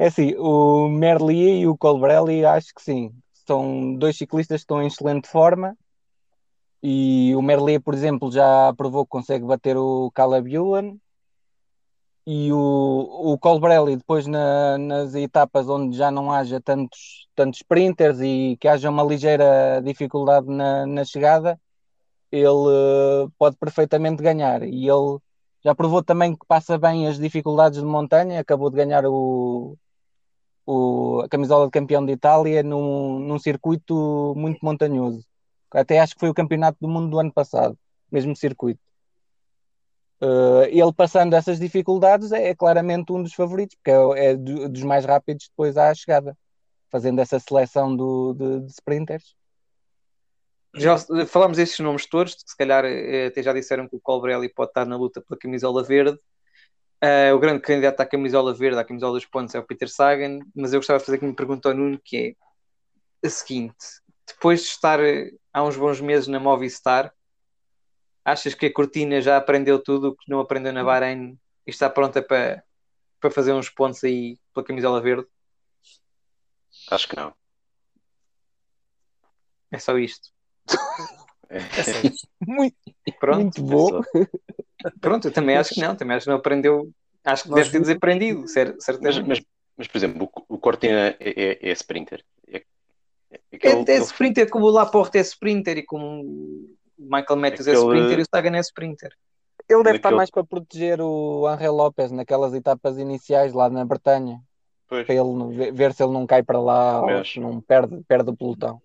É assim, o Merlier e o Colbrelli acho que sim. São dois ciclistas que estão em excelente forma. E o Merlier, por exemplo, já provou que consegue bater o Caleb Ewan e o, o Colbrelli depois na, nas etapas onde já não haja tantos, tantos sprinters e que haja uma ligeira dificuldade na, na chegada, ele uh, pode perfeitamente ganhar. E ele já provou também que passa bem as dificuldades de montanha, acabou de ganhar o, o, a camisola de campeão de Itália num, num circuito muito montanhoso. Até acho que foi o campeonato do mundo do ano passado, mesmo circuito. Uh, ele passando essas dificuldades é, é, claramente um dos favoritos, porque é, é dos mais rápidos depois à chegada, fazendo essa seleção do, de, de sprinters. Já falamos estes nomes todos, se calhar eh, até já disseram que o Colbrelli pode estar na luta pela camisola verde. Uh, o grande candidato à camisola verde, à camisola dos pontos, é o Peter Sagan, mas eu gostava de fazer aqui uma pergunta ao Nuno, que é a seguinte: depois de estar eh, há uns bons meses na Movistar, Achas que a Cortina já aprendeu tudo o que não aprendeu na Bahrein e está pronta para, para fazer uns pontos aí pela camisola verde? Acho que não. É só isto. É. muito, Pronto. muito bom. Pronto, eu também acho que não. Também acho que não aprendeu. Acho que Nós deve ter desaprendido, certeza. Mas, mas, mas, por exemplo, o, Cortina é, é, é sprinter. É, é, é, é sprinter como o Laporte é sprinter e como Michael Matthews é Aquele... é sprinter e o Sagan é sprinter. Ele deve estar mais para proteger o Angel Lopes naquelas etapas iniciais lá na Bretanha. Pois. Para ele ver se ele não cai para lá ou se não perde, perde o pelotão.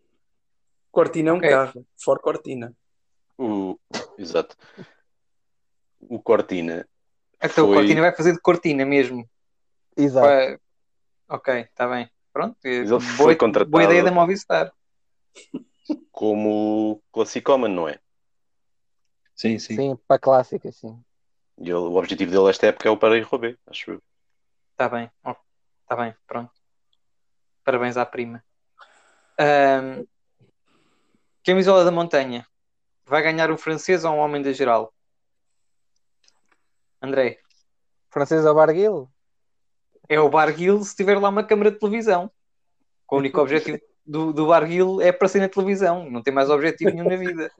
Cortina é um okay. carro, for Cortina. O... Exato. O Cortina. Então foi... o Cortina vai fazer de Cortina mesmo. Exato. Vai... Ok, está bem. Pronto. Ele boa, foi contratado... boa ideia da Movistar. Como classicoman, não é? Sim, sim. Sim, para a clássica, sim. E ele, o objetivo dele esta época é o para Roubaix, acho eu. Está bem, está bem, pronto. Parabéns à prima. Um, camisola da montanha. Vai ganhar um francês ou um homem da geral? André. Francês ou Barguil? É o Barguil se tiver lá uma câmara de televisão. Com o único objetivo do, do Barguil é aparecer na televisão. Não tem mais objetivo nenhum na vida.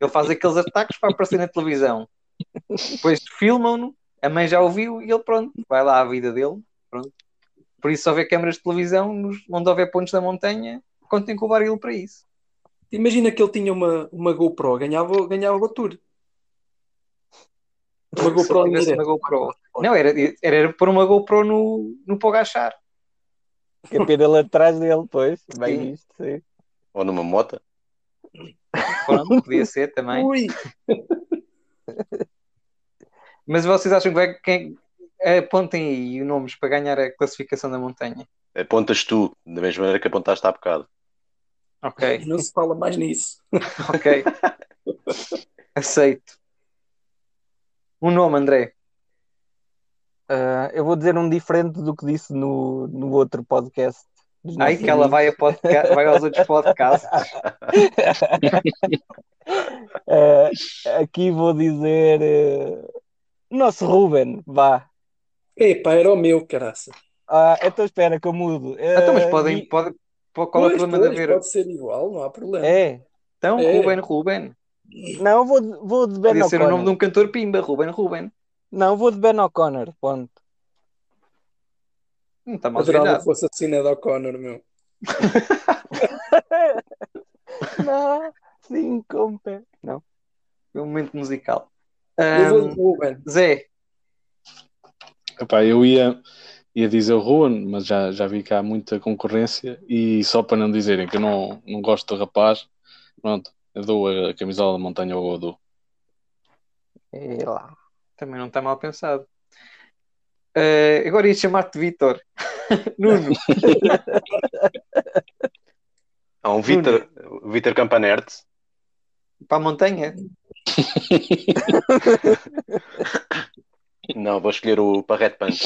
Ele faz aqueles ataques para aparecer na televisão. Depois filmam-no, a mãe já ouviu e ele pronto, vai lá à vida dele. Pronto. Por isso, se houver câmaras de televisão, onde houver pontos da montanha, contem com o barril para isso. Imagina que ele tinha uma, uma GoPro, ganhava, ganhava o tour. Uma GoPro uma GoPro. Não, era, era, era pôr uma GoPro no, no Pogachar. Que a pena atrás dele, pois. Bem Sim. visto, sim. Ou numa moto. Pronto, podia ser também. Ui, Mas vocês acham que vai. Quem, apontem aí nomes para ganhar a classificação da montanha. Apontas tu, da mesma maneira que apontaste há bocado. Ok, <laughs> não se fala mais nisso. ok. Aceito. Um nome, André. Ah, eu vou dizer um diferente do que disse no, no outro podcast. Ai, que ela vai, vai aos outros podcasts. <laughs> Ah, aqui vou dizer eh, nosso Ruben, vá. Epá, era o meu, caraça. Ah, então espera que eu mudo. Então, mas Ah, podem. e- Pode, pode- qual é o Pois, problema de pois, haver? Pode ser igual, não há problema. É. Então, É. Ruben, Ruben. Não, vou, de- vou de Ben Podia ser o nome de O'Connor. um cantor Pimba, Ruben, Ruben. Não, vou de Ben O'Connor. Ponto. Não está mal Adorava que fosse a cena da O'Connor, meu. <laughs> Não, sim, com pé. Não. Foi um momento musical. Eu vou de Ruben. Zé, Epá, eu ia, ia dizer o Ruan, mas já, já vi que há muita concorrência e só para não dizerem que eu não, não gosto do rapaz, pronto, eu dou a camisola da montanha ao Godô. É lá. também não está mal pensado. Ah, agora ia chamar-te Vitor. <laughs> Nuno, <laughs> Há um Vitor Vitor Campanerte. para a montanha. <laughs> Não, vou escolher o Parrete Punk.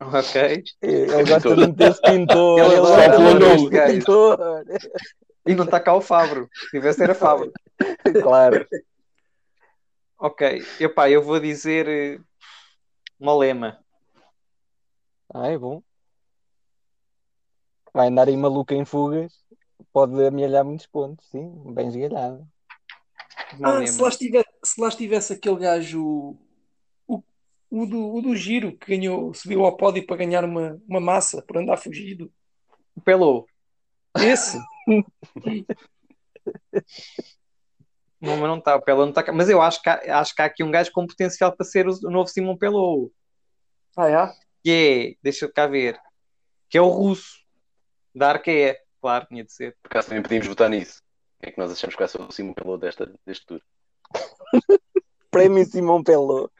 Ok. Ele gosta de meter-se pintor. Ele gosta de o meter-se nome, gajo. pintor. E não está cá o Fabro. Se tivesse, era Fabro. <laughs> Claro. Ok. Epá, eu vou dizer eh, Molema. Ah, é bom. Vai andar aí maluca em fugas. Pode amealhar muitos pontos, sim. Bem esgalhado. Ah, se lá, estivesse, se lá estivesse aquele gajo, o, do, o do giro, que ganhou, subiu ao pódio para ganhar uma, uma massa por andar fugido. Pelou. Esse? <laughs> Não, mas não está. O Pelou não está cá. Mas eu acho que, há, acho que há aqui um gajo com potencial para ser o, o novo Simão Pelou. Ah, é? Que é, deixa eu cá ver, que é o russo. Da Arqueia. Claro, tinha de ser. Por acaso também podíamos votar nisso. Quem é que nós achamos que vai ser o Simon Pelou desta, deste tour? <laughs> Prémio Simão Pelô.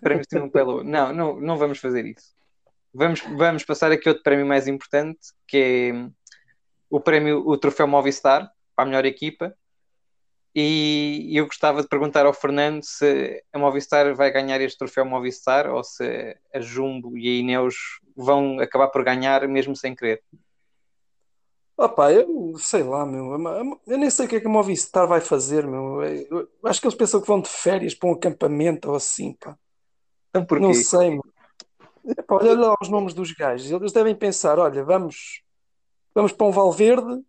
Prémio Simão Pelou. Não, não, não vamos fazer isso. Vamos, vamos passar aqui outro prémio mais importante, que é o prémio, o troféu Movistar, para a melhor equipa. E eu gostava de perguntar ao Fernando se a Movistar vai ganhar este troféu Movistar ou se a Jumbo e a Ineos vão acabar por ganhar mesmo sem querer. Opa, eu sei lá, meu. Eu nem sei o que é que a Movistar vai fazer, meu. Eu acho que eles pensam que vão de férias para um acampamento ou assim, pá. Então porquê? Não sei, meu. Epá, olha lá os nomes dos gajos. Eles devem pensar: olha, vamos, vamos para um Valverde,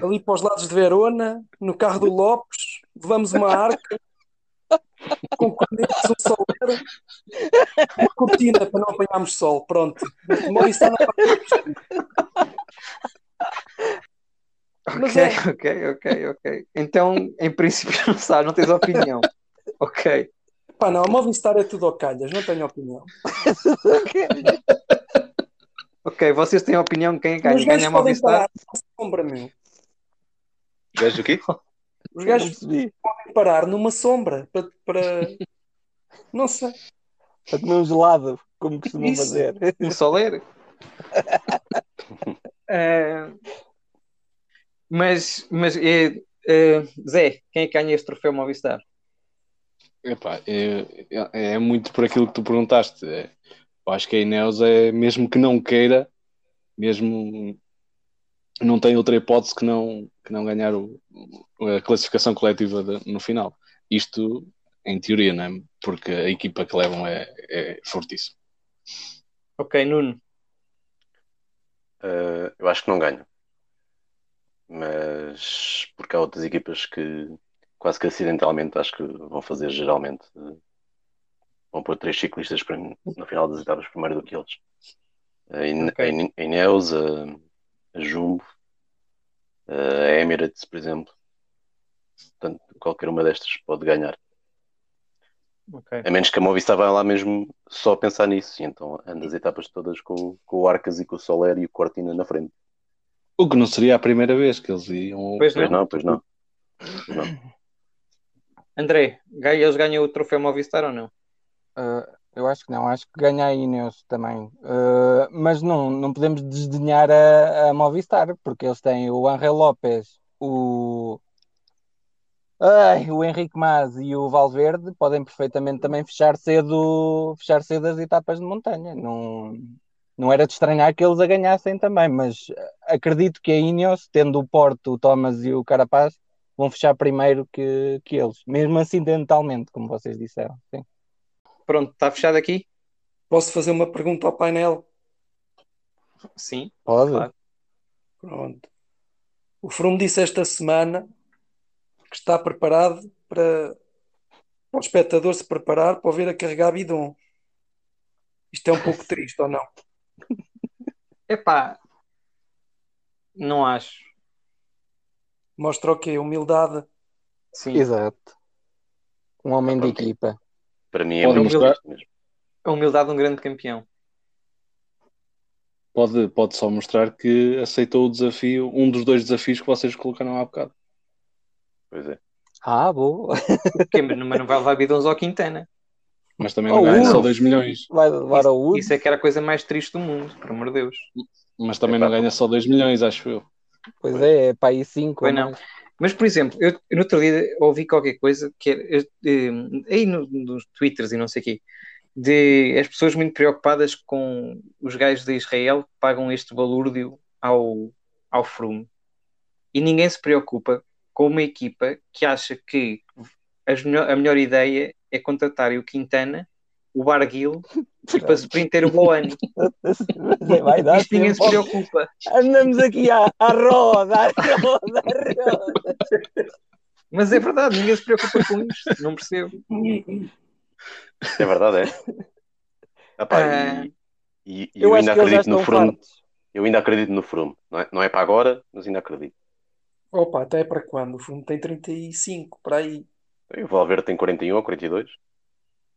ali para os lados de Verona, no carro do Lopes, levamos uma arca com cornetos, um soleiro, uma cortina para não apanharmos sol. Pronto. Movistar não Ok, é. ok, ok, ok. Então, em princípio, não sabe, não tens opinião. Ok. Pá, não, a Movistar é tudo ao calhas, não tenho opinião. <laughs> Ok, vocês têm opinião quem Os ganha? Ganha a podem Movistar? parar numa sombra, meu. Gajo do quê? Os gajos podem parar numa sombra para, para... <laughs> Não sei. Para comer um gelado, como costumam fazer. O Soler? <laughs> Eh, mas, mas Zé, quem é que ganha este troféu Movistar? Epá, é, é, é muito por aquilo que tu perguntaste. É, eu acho que a Ineos é, mesmo que não queira, mesmo não tem outra hipótese que não, que não ganhar o- a classificação coletiva de- no final. Isto em teoria, não é? Porque a equipa que levam é, é fortíssima. Ok, Nuno. Uh, eu acho que não ganho. Mas porque há outras equipas que quase que acidentalmente acho que vão fazer geralmente. uh, vão pôr três ciclistas no final das etapas primeiro do que eles. A, In Ok. a a Ineos, a, a Jumbo, a Emirates, por exemplo. Portanto, qualquer uma destas pode ganhar. Ok. A menos que a Movistar vá lá mesmo só a pensar nisso. E então anda as etapas todas com, com o Arcas e com o Soler e o Cortina na frente. O que não seria a primeira vez que eles iam. Pois Pois não. não, pois não. Pois não. <laughs> André, eles ganham o troféu Movistar ou não? Uh, eu acho que não, acho que ganha a Ineos também. Uh, mas não, não podemos desdenhar a, a Movistar, porque eles têm o Angel Lopes, o, ai, o Henrique Mas e o Valverde podem perfeitamente também fechar cedo, fechar cedo as etapas de montanha. Não, não era de estranhar que eles a ganhassem também, mas acredito que a Ineos, tendo o Porto, o Thomas e o Carapaz, vão fechar primeiro que, que eles, mesmo acidentalmente, como vocês disseram. Sim. Pronto, está fechado aqui? Posso fazer uma pergunta ao painel? Sim. Pode? Claro. Pronto. O Froome disse esta semana está preparado para, para o espectador se preparar para o ver a carregar bidon. Isto é um pouco triste, ou não? <laughs> Epá, não acho. Mostra o quê? Humildade. Sim. Exato. Um homem de Pronto. equipa. Para mim é mostrar. triste mesmo. A humildade de um grande campeão. Pode, pode só mostrar que aceitou o desafio, um dos dois desafios que vocês colocaram há bocado. Pois é. Ah, boa. Porque, mas não vai levar bidons ao Quintana. Mas também Oh, não ganha só 2 milhões. Vai levar ao Wood. Isso é que era a coisa mais triste do mundo, por amor de Deus. Mas também não ganha só 2 milhões, acho eu. Pois é, é para aí 5. Pois não. Mas, por exemplo, eu, no outro dia ouvi qualquer coisa que era, eu, aí no- nos twitters e não sei o quê, de as pessoas muito preocupadas com os gajos de Israel que pagam este balúrdio ao, ao Froome. E ninguém se preocupa com uma equipa que acha que as melhor- a melhor ideia é contratarem o Quintana, o Barguil <laughs> e para sprinter o Boani. Vai dar Isto ninguém se preocupa. Andamos aqui à, à roda, à roda, à roda. Mas é verdade, ninguém se preocupa com isto. Não percebo. É verdade, é. Epá, Ah. e, e- e eu, Eu ainda acredito no Froome. fartos. Eu ainda acredito no Froome. Não é, não é para agora, mas ainda acredito. Opa, até para quando? O Froome tem 35, para aí. O Valverde tem 41 ou 42.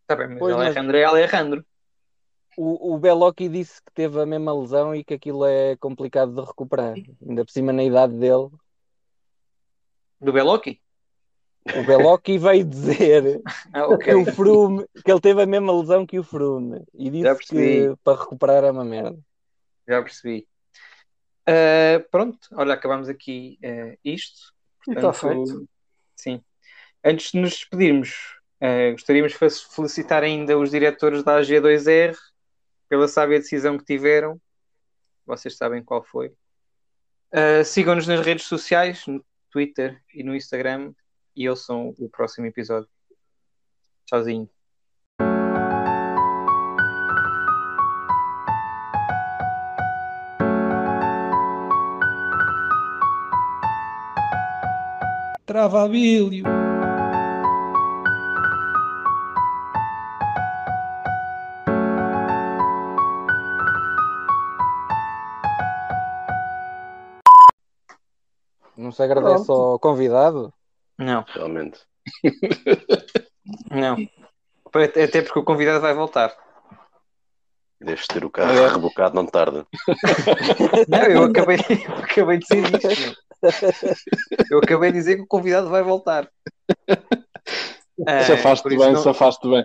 Está bem, mas Pois, Alejandro, é Alejandro. O, o Beloki disse que teve a mesma lesão e que aquilo é complicado de recuperar. Ainda por cima, na idade dele. Do Beloki? O Beloki veio dizer <laughs> Ah, que ok. o Froome, que ele teve a mesma lesão que o Froome. E disse que para recuperar é uma merda. Já percebi. Ah, pronto, olha, acabamos aqui ah, isto. Está Portanto, feito. Sim. Antes de nos despedirmos, ah, gostaríamos de fe- felicitar ainda os diretores da AG2R pela sábia decisão que tiveram. Vocês sabem qual foi. Sigam-nos nas redes sociais, no Twitter e no Instagram, e ouçam o próximo episódio. Tchauzinho. Travabilho. Não se agradece Pronto. ao convidado? Não, Realmente. não. Até até porque o convidado vai voltar. Deves ter o carro rebocado, não tarda. Não, eu acabei, eu <laughs> acabei de dizer isto. <laughs> Eu acabei de dizer que o convidado vai voltar. Ah, Safaste por isso bem, não- safaste bem.